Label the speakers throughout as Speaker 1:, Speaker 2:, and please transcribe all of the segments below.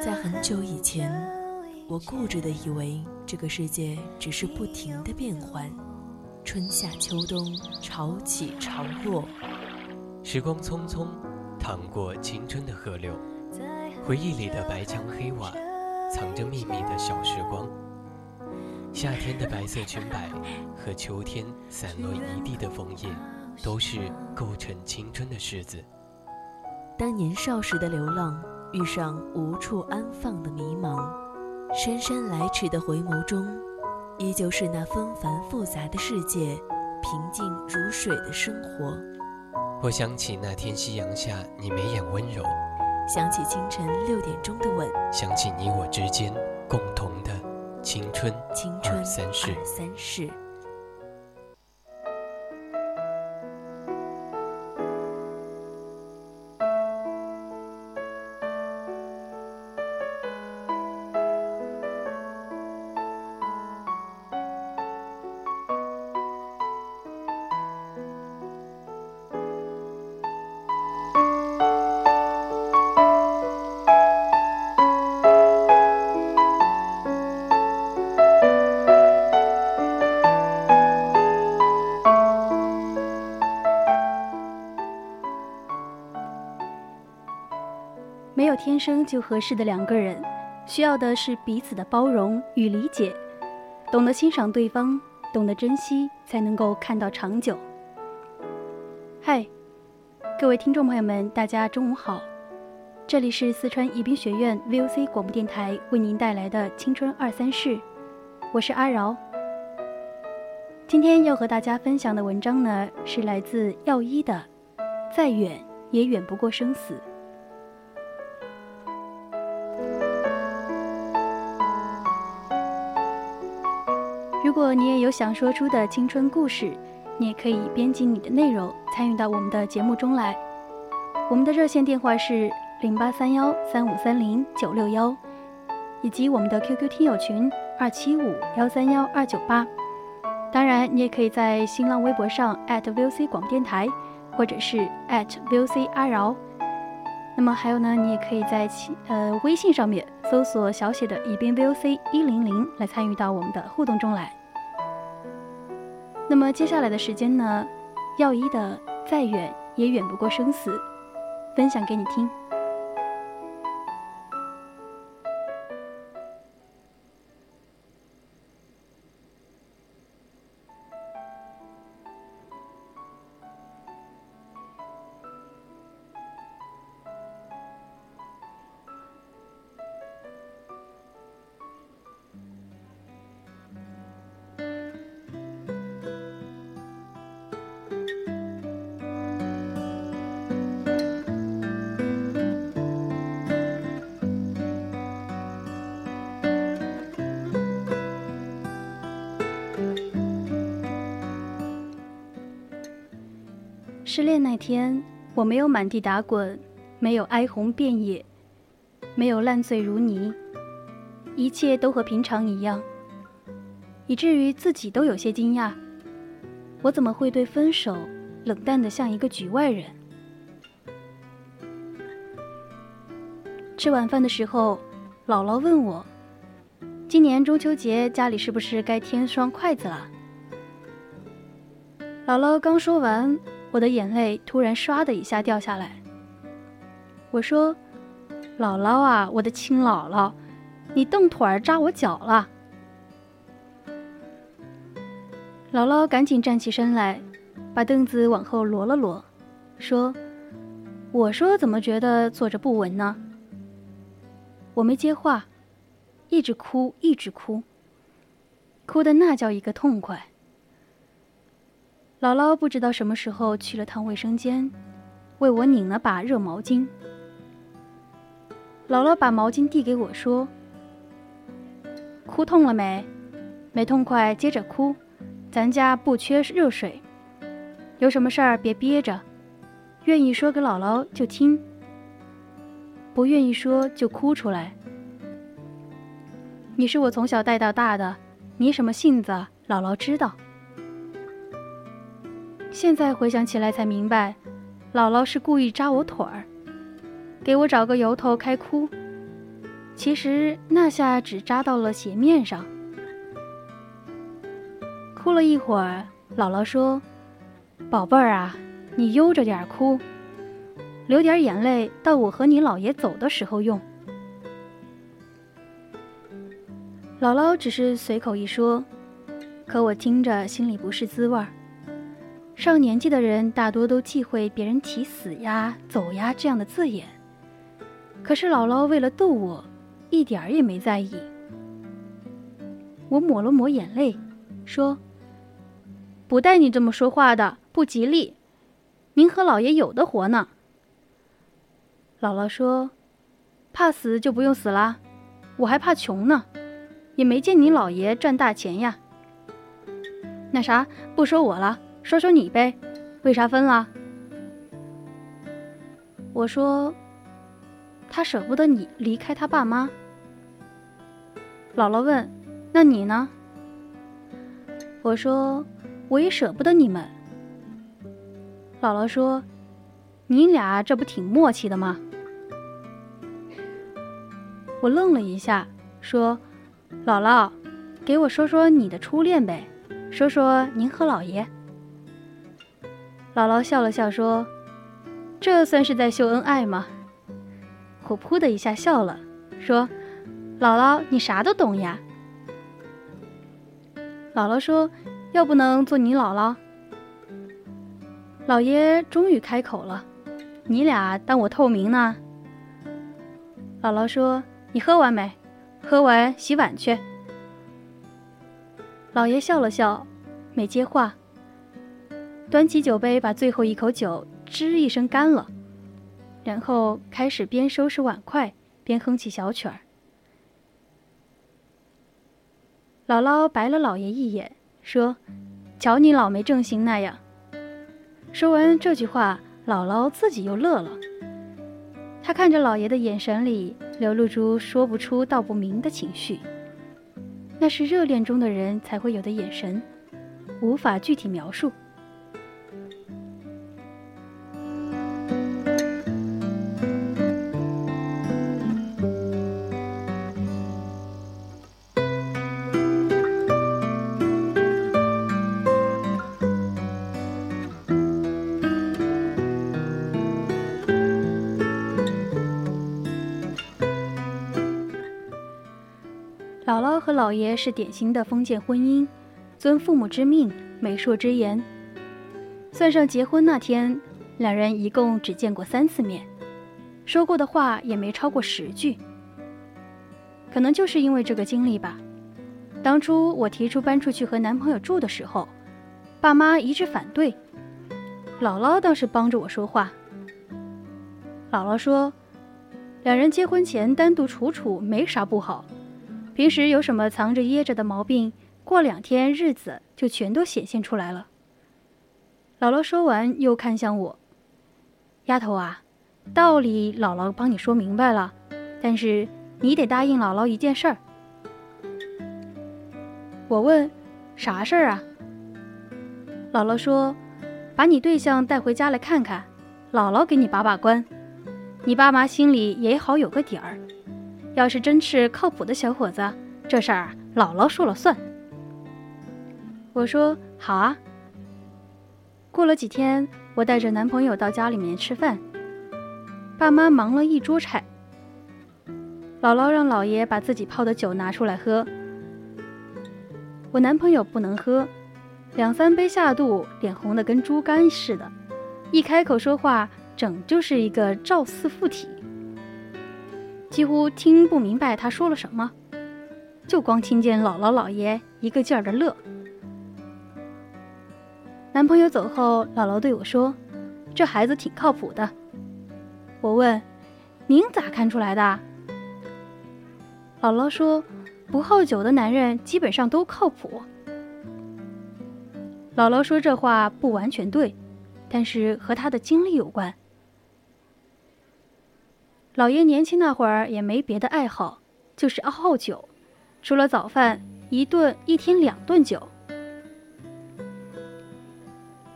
Speaker 1: 在很久以前，我固执的以为这个世界只是不停的变换，春夏秋冬，潮起潮落。
Speaker 2: 时光匆匆，淌过青春的河流，回忆里的白墙黑瓦。藏着秘密的小时光，夏天的白色裙摆和秋天散落一地的枫叶，都是构成青春的式子。
Speaker 1: 当年少时的流浪遇上无处安放的迷茫，姗姗来迟的回眸中，依旧是那纷繁复杂的世界，平静如水的生活。
Speaker 2: 我想起那天夕阳下，你眉眼温柔。
Speaker 1: 想起清晨六点钟的吻，
Speaker 2: 想起你我之间共同的青春
Speaker 1: 二
Speaker 2: 三
Speaker 1: 事。
Speaker 3: 天生就合适的两个人，需要的是彼此的包容与理解，懂得欣赏对方，懂得珍惜，才能够看到长久。嗨，各位听众朋友们，大家中午好，这里是四川宜宾学院 VOC 广播电台为您带来的青春二三事，我是阿饶。今天要和大家分享的文章呢，是来自药医的《再远也远不过生死》。如果你也有想说出的青春故事，你也可以编辑你的内容参与到我们的节目中来。我们的热线电话是零八三幺三五三零九六幺，以及我们的 QQ 听友群二七五幺三幺二九八。当然，你也可以在新浪微博上 @VOC 广播电台，或者是 @VOC 阿饶。那么还有呢，你也可以在呃微信上面搜索小写的宜宾 VOC 一零零来参与到我们的互动中来。那么接下来的时间呢，药医的再远也远不过生死，分享给你听。失恋那天，我没有满地打滚，没有哀鸿遍野，没有烂醉如泥，一切都和平常一样，以至于自己都有些惊讶：我怎么会对分手冷淡的像一个局外人？吃晚饭的时候，姥姥问我：“今年中秋节家里是不是该添双筷子了？”姥姥刚说完。我的眼泪突然唰的一下掉下来。我说：“姥姥啊，我的亲姥姥，你蹬腿儿扎我脚了。”姥姥赶紧站起身来，把凳子往后挪了挪，说：“我说怎么觉得坐着不稳呢？”我没接话，一直哭，一直哭，哭的那叫一个痛快。姥姥不知道什么时候去了趟卫生间，为我拧了把热毛巾。姥姥把毛巾递给我说：“哭痛了没？没痛快接着哭，咱家不缺热水。有什么事儿别憋着，愿意说给姥姥就听，不愿意说就哭出来。你是我从小带到大的，你什么性子，姥姥知道。现在回想起来才明白，姥姥是故意扎我腿儿。”给我找个由头开哭，其实那下只扎到了鞋面上。哭了一会儿，姥姥说：“宝贝儿啊，你悠着点哭，流点眼泪，到我和你姥爷走的时候用。”姥姥只是随口一说，可我听着心里不是滋味儿。上年纪的人大多都忌讳别人提“死呀”“走呀”这样的字眼。可是姥姥为了逗我，一点儿也没在意。我抹了抹眼泪，说：“不带你这么说话的，不吉利。您和老爷有的活呢。”姥姥说：“怕死就不用死啦，我还怕穷呢，也没见你老爷赚大钱呀。”那啥，不说我了，说说你呗，为啥分了？我说。他舍不得你离开他爸妈。姥姥问：“那你呢？”我说：“我也舍不得你们。”姥姥说：“你俩这不挺默契的吗？”我愣了一下，说：“姥姥，给我说说你的初恋呗，说说您和姥爷。”姥姥笑了笑说：“这算是在秀恩爱吗？”我噗的一下笑了，说：“姥姥，你啥都懂呀。”姥姥说：“要不能做你姥姥。”老爷终于开口了：“你俩当我透明呢？”姥姥说：“你喝完没？喝完洗碗去。”老爷笑了笑，没接话，端起酒杯，把最后一口酒吱一声干了。然后开始边收拾碗筷边哼起小曲儿。姥姥白了老爷一眼，说：“瞧你老没正形那样。”说完这句话，姥姥自己又乐了。她看着老爷的眼神里流露出说不出道不明的情绪，那是热恋中的人才会有的眼神，无法具体描述。姥姥和姥爷是典型的封建婚姻，遵父母之命，媒妁之言。算上结婚那天，两人一共只见过三次面，说过的话也没超过十句。可能就是因为这个经历吧，当初我提出搬出去和男朋友住的时候，爸妈一致反对，姥姥倒是帮着我说话。姥姥说，两人结婚前单独处处没啥不好。平时有什么藏着掖着的毛病，过两天日子就全都显现出来了。姥姥说完，又看向我：“丫头啊，道理姥姥帮你说明白了，但是你得答应姥姥一件事儿。”我问：“啥事儿啊？”姥姥说：“把你对象带回家来看看，姥姥给你把把关，你爸妈心里也好有个底儿。”要是真是靠谱的小伙子，这事儿姥姥说了算。我说好啊。过了几天，我带着男朋友到家里面吃饭，爸妈忙了一桌菜。姥姥让姥爷把自己泡的酒拿出来喝，我男朋友不能喝，两三杯下肚，脸红的跟猪肝似的，一开口说话，整就是一个赵四附体。几乎听不明白他说了什么，就光听见姥姥姥爷一个劲儿的乐。男朋友走后，姥姥对我说：“这孩子挺靠谱的。我问：“您咋看出来的？”姥姥说：“不好酒的男人基本上都靠谱。”姥姥说这话不完全对，但是和他的经历有关。老爷年轻那会儿也没别的爱好，就是爱好酒，除了早饭，一顿一天两顿酒。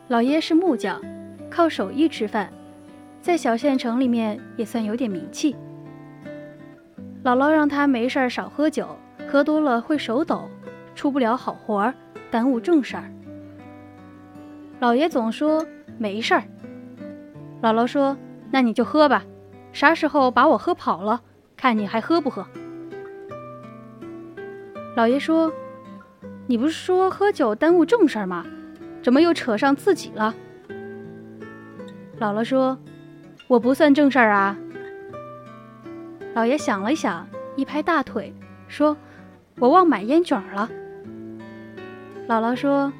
Speaker 3: 老爷是木匠，靠手艺吃饭，在小县城里面也算有点名气。姥姥让他没事儿少喝酒，喝多了会手抖，出不了好活儿，耽误正事儿。老爷总说没事儿。姥姥说：“那你就喝吧，啥时候把我喝跑了，看你还喝不喝。”老爷说：“你不是说喝酒耽误正事儿吗？”怎么又扯上自己了？姥姥说：“我不算正事儿啊。”老爷想了想，一拍大腿，说：“我忘买烟卷了。”姥姥说：“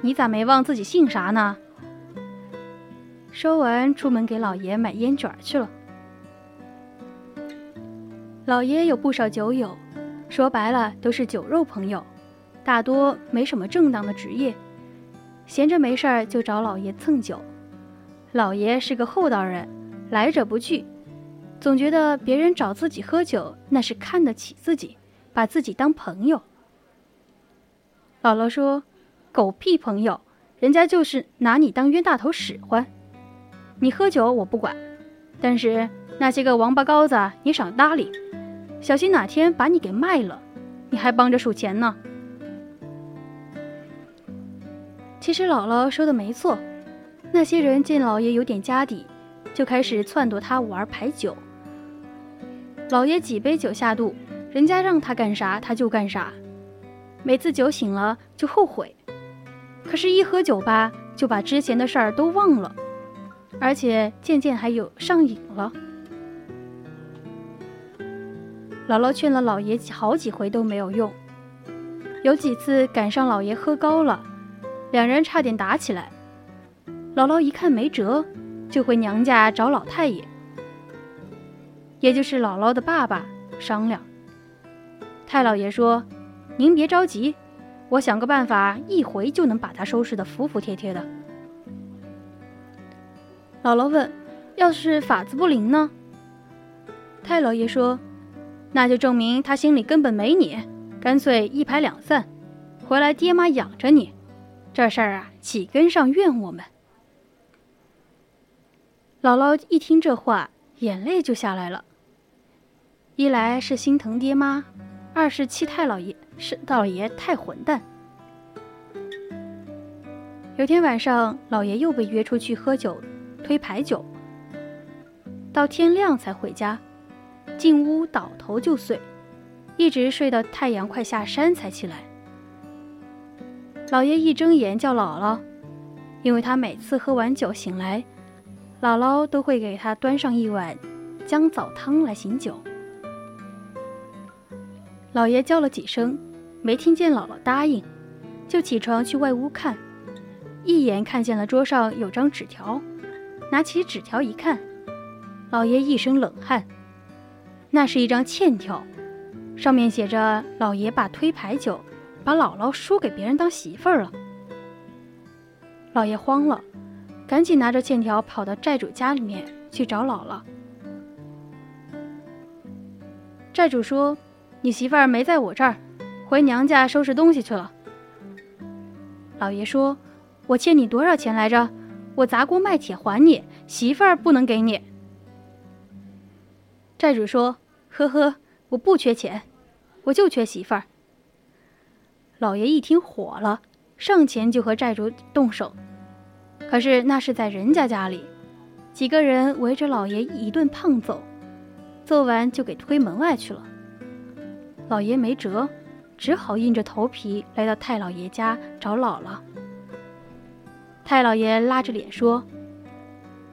Speaker 3: 你咋没忘自己姓啥呢？”说完，出门给老爷买烟卷去了。老爷有不少酒友，说白了都是酒肉朋友，大多没什么正当的职业。闲着没事儿就找老爷蹭酒，老爷是个厚道人，来者不拒，总觉得别人找自己喝酒那是看得起自己，把自己当朋友。姥姥说：“狗屁朋友，人家就是拿你当冤大头使唤。你喝酒我不管，但是那些个王八羔子你少搭理，小心哪天把你给卖了，你还帮着数钱呢。”其实姥姥说的没错，那些人见老爷有点家底，就开始撺掇他玩牌九。老爷几杯酒下肚，人家让他干啥他就干啥，每次酒醒了就后悔，可是，一喝酒吧就把之前的事儿都忘了，而且渐渐还有上瘾了。姥姥劝了老爷好几回都没有用，有几次赶上老爷喝高了。两人差点打起来，姥姥一看没辙，就回娘家找老太爷，也就是姥姥的爸爸商量。太老爷说：“您别着急，我想个办法，一回就能把他收拾得服服帖帖的。”姥姥问：“要是法子不灵呢？”太老爷说：“那就证明他心里根本没你，干脆一拍两散，回来爹妈养着你。”这事儿啊，岂跟上怨我们？姥姥一听这话，眼泪就下来了。一来是心疼爹妈，二是气太老爷是老爷太混蛋。有天晚上，老爷又被约出去喝酒，推牌九，到天亮才回家，进屋倒头就睡，一直睡到太阳快下山才起来。老爷一睁眼叫姥姥，因为他每次喝完酒醒来，姥姥都会给他端上一碗姜枣汤来醒酒。老爷叫了几声，没听见姥姥答应，就起床去外屋看，一眼看见了桌上有张纸条，拿起纸条一看，老爷一身冷汗，那是一张欠条，上面写着老爷把推牌九。把姥姥输给别人当媳妇儿了，老爷慌了，赶紧拿着欠条跑到债主家里面去找姥姥。债主说：“你媳妇儿没在我这儿，回娘家收拾东西去了。”老爷说：“我欠你多少钱来着？我砸锅卖铁还你，媳妇儿不能给你。”债主说：“呵呵，我不缺钱，我就缺媳妇儿。”老爷一听火了，上前就和债主动手。可是那是在人家家里，几个人围着老爷一顿胖揍，揍完就给推门外去了。老爷没辙，只好硬着头皮来到太老爷家找姥姥。太老爷拉着脸说：“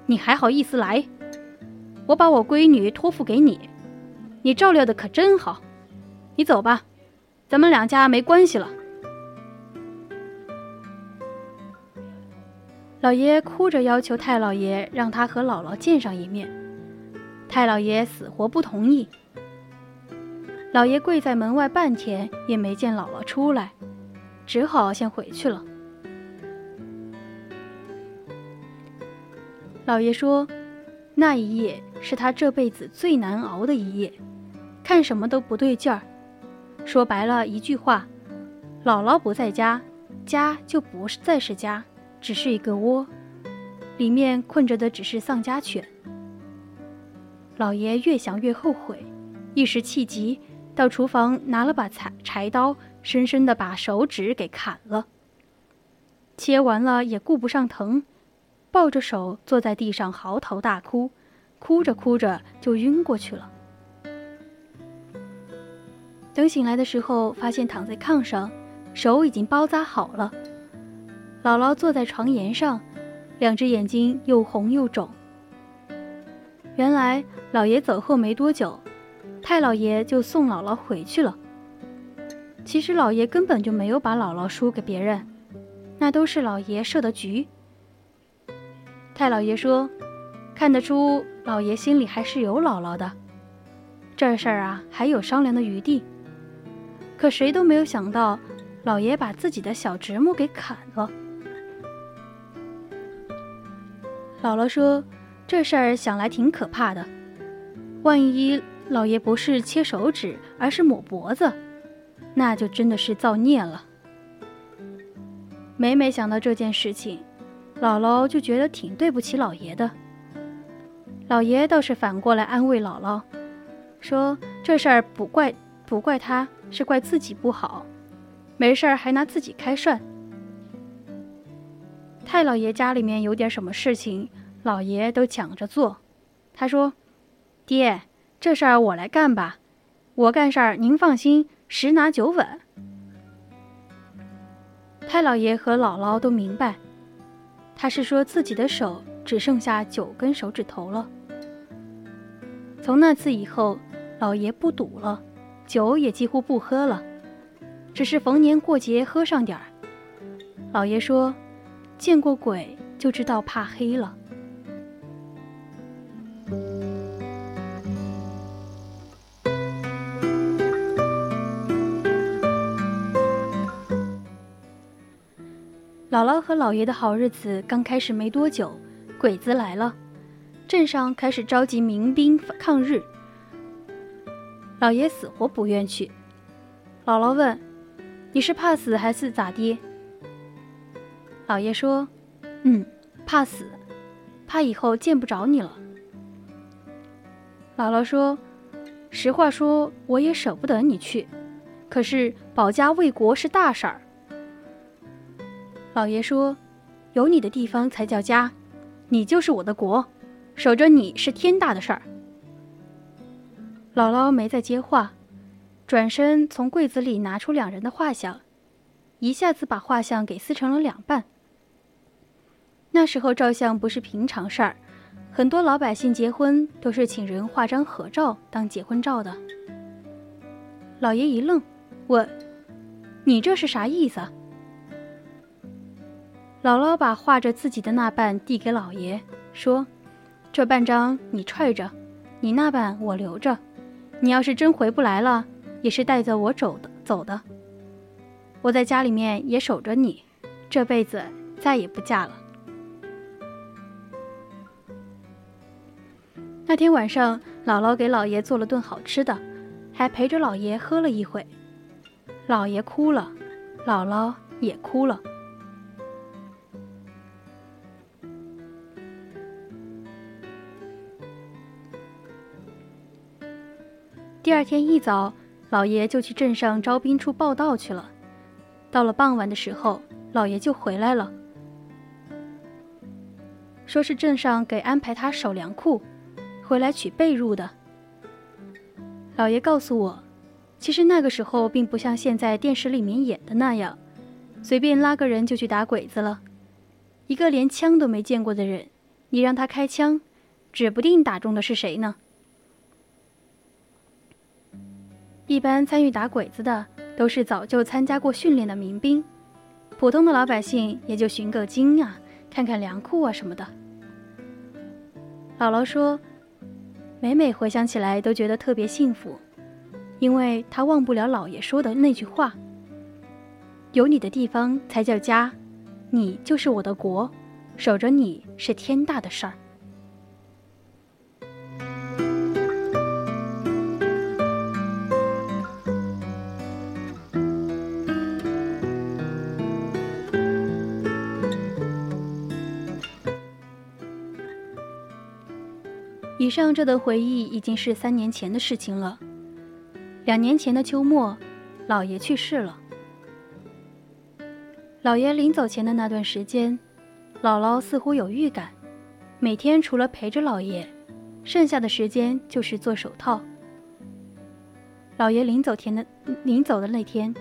Speaker 3: 你还好意思来？我把我闺女托付给你，你照料的可真好。你走吧。”咱们两家没关系了。老爷哭着要求太老爷让他和姥姥见上一面，太老爷死活不同意。老爷跪在门外半天也没见姥姥出来，只好先回去了。老爷说，那一夜是他这辈子最难熬的一夜，看什么都不对劲儿。说白了一句话，姥姥不在家，家就不是再是家。只是一个窝，里面困着的只是丧家犬。老爷越想越后悔，一时气急，到厨房拿了把柴柴刀，深深的把手指给砍了。切完了也顾不上疼，抱着手坐在地上嚎啕大哭，哭着哭着就晕过去了。等醒来的时候，发现躺在炕上，手已经包扎好了。姥姥坐在床沿上，两只眼睛又红又肿。原来老爷走后没多久，太老爷就送姥姥回去了。其实老爷根本就没有把姥姥输给别人，那都是老爷设的局。太老爷说：“看得出老爷心里还是有姥姥的，这事儿啊还有商量的余地。”可谁都没有想到，老爷把自己的小侄母给砍了。姥姥说：“这事儿想来挺可怕的，万一老爷不是切手指，而是抹脖子，那就真的是造孽了。”每每想到这件事情，姥姥就觉得挺对不起老爷的。老爷倒是反过来安慰姥姥，说：“这事儿不怪不怪他，是怪自己不好，没事儿还拿自己开涮。”太老爷家里面有点什么事情，老爷都抢着做。他说：“爹，这事儿我来干吧，我干事儿您放心，十拿九稳。”太老爷和姥姥都明白，他是说自己的手只剩下九根手指头了。从那次以后，老爷不赌了，酒也几乎不喝了，只是逢年过节喝上点儿。老爷说。见过鬼就知道怕黑了。姥姥和姥爷的好日子刚开始没多久，鬼子来了，镇上开始召集民兵抗日。姥爷死活不愿去。姥姥问：“你是怕死还是咋的？”老爷说：“嗯，怕死，怕以后见不着你了。”姥姥说：“实话说，我也舍不得你去，可是保家卫国是大事儿。”老爷说：“有你的地方才叫家，你就是我的国，守着你是天大的事儿。”姥姥没再接话，转身从柜子里拿出两人的画像，一下子把画像给撕成了两半。那时候照相不是平常事儿，很多老百姓结婚都是请人画张合照当结婚照的。老爷一愣，问：“你这是啥意思？”姥姥把画着自己的那半递给老爷，说：“这半张你揣着，你那半我留着。你要是真回不来了，也是带着我走的走的。我在家里面也守着你，这辈子再也不嫁了。”那天晚上，姥姥给老爷做了顿好吃的，还陪着老爷喝了一会。老爷哭了，姥姥也哭了。第二天一早，老爷就去镇上招兵处报道去了。到了傍晚的时候，老爷就回来了，说是镇上给安排他守粮库。回来取被褥的。老爷告诉我，其实那个时候并不像现在电视里面演的那样，随便拉个人就去打鬼子了。一个连枪都没见过的人，你让他开枪，指不定打中的是谁呢。一般参与打鬼子的都是早就参加过训练的民兵，普通的老百姓也就寻个经啊，看看粮库啊什么的。姥姥说，每每回想起来都觉得特别幸福，因为她忘不了姥爷说的那句话：“有你的地方才叫家，你就是我的国，守着你是天大的事儿。”上这段回忆已经是三年前的事情了。两年前的秋末，老爷去世了。老爷临走前的那段时间，姥姥似乎有预感，每天除了陪着老爷，剩下的时间就是做手套。老爷临走前的临走的那天，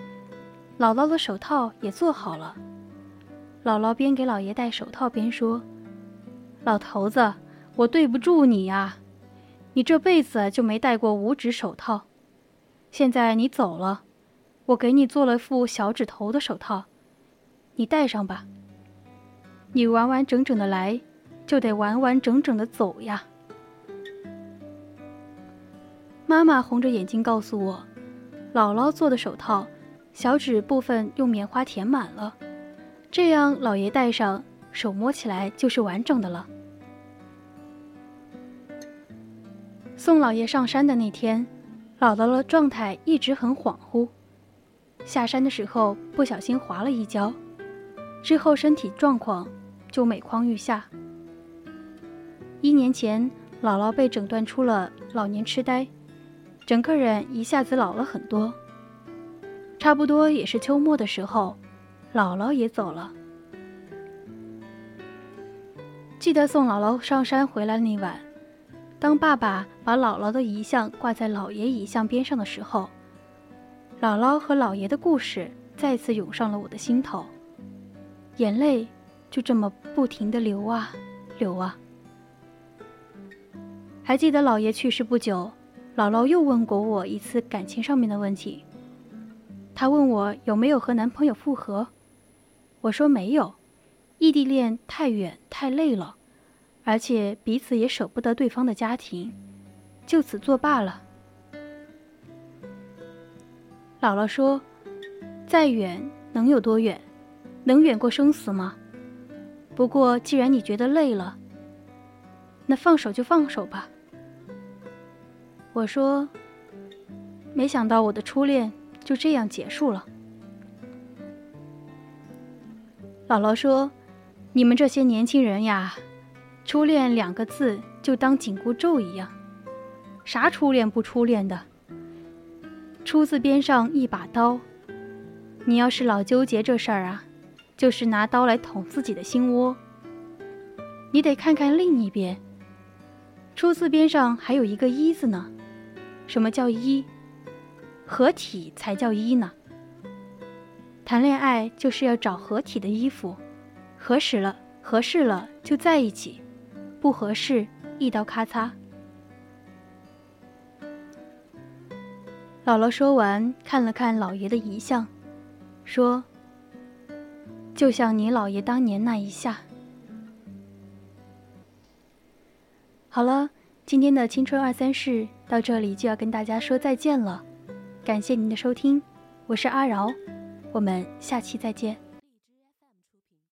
Speaker 3: 姥姥的手套也做好了。姥姥边给老爷戴手套边说：“老头子。”我对不住你呀，你这辈子就没戴过五指手套，现在你走了，我给你做了副小指头的手套，你戴上吧。你完完整整的来，就得完完整整的走呀。妈妈红着眼睛告诉我，姥姥做的手套，小指部分用棉花填满了，这样老爷戴上，手摸起来就是完整的了。送老爷上山的那天，姥姥的状态一直很恍惚。下山的时候不小心滑了一跤，之后身体状况就每况愈下。一年前，姥姥被诊断出了老年痴呆，整个人一下子老了很多。差不多也是秋末的时候，姥姥也走了。记得送姥姥上山回来那晚。当爸爸把姥姥的遗像挂在姥爷遗像边上的时候，姥姥和姥爷的故事再次涌上了我的心头，眼泪就这么不停的流啊流啊。还记得姥爷去世不久，姥姥又问过我一次感情上面的问题，她问我有没有和男朋友复合，我说没有，异地恋太远太累了。而且彼此也舍不得对方的家庭，就此作罢了。姥姥说：“再远能有多远？能远过生死吗？不过既然你觉得累了，那放手就放手吧。”我说：“没想到我的初恋就这样结束了。”姥姥说：“你们这些年轻人呀。”初恋两个字就当紧箍咒一样，啥初恋不初恋的？初字边上一把刀，你要是老纠结这事儿啊，就是拿刀来捅自己的心窝。你得看看另一边，初字边上还有一个一字呢。什么叫一？合体才叫一呢。谈恋爱就是要找合体的衣服，合适了，合适了就在一起。不合适，一刀咔嚓。姥姥说完，看了看老爷的遗像，说：“就像你姥爷当年那一下。”好了，今天的青春二三事到这里就要跟大家说再见了，感谢您的收听，我是阿饶，我们下期再见。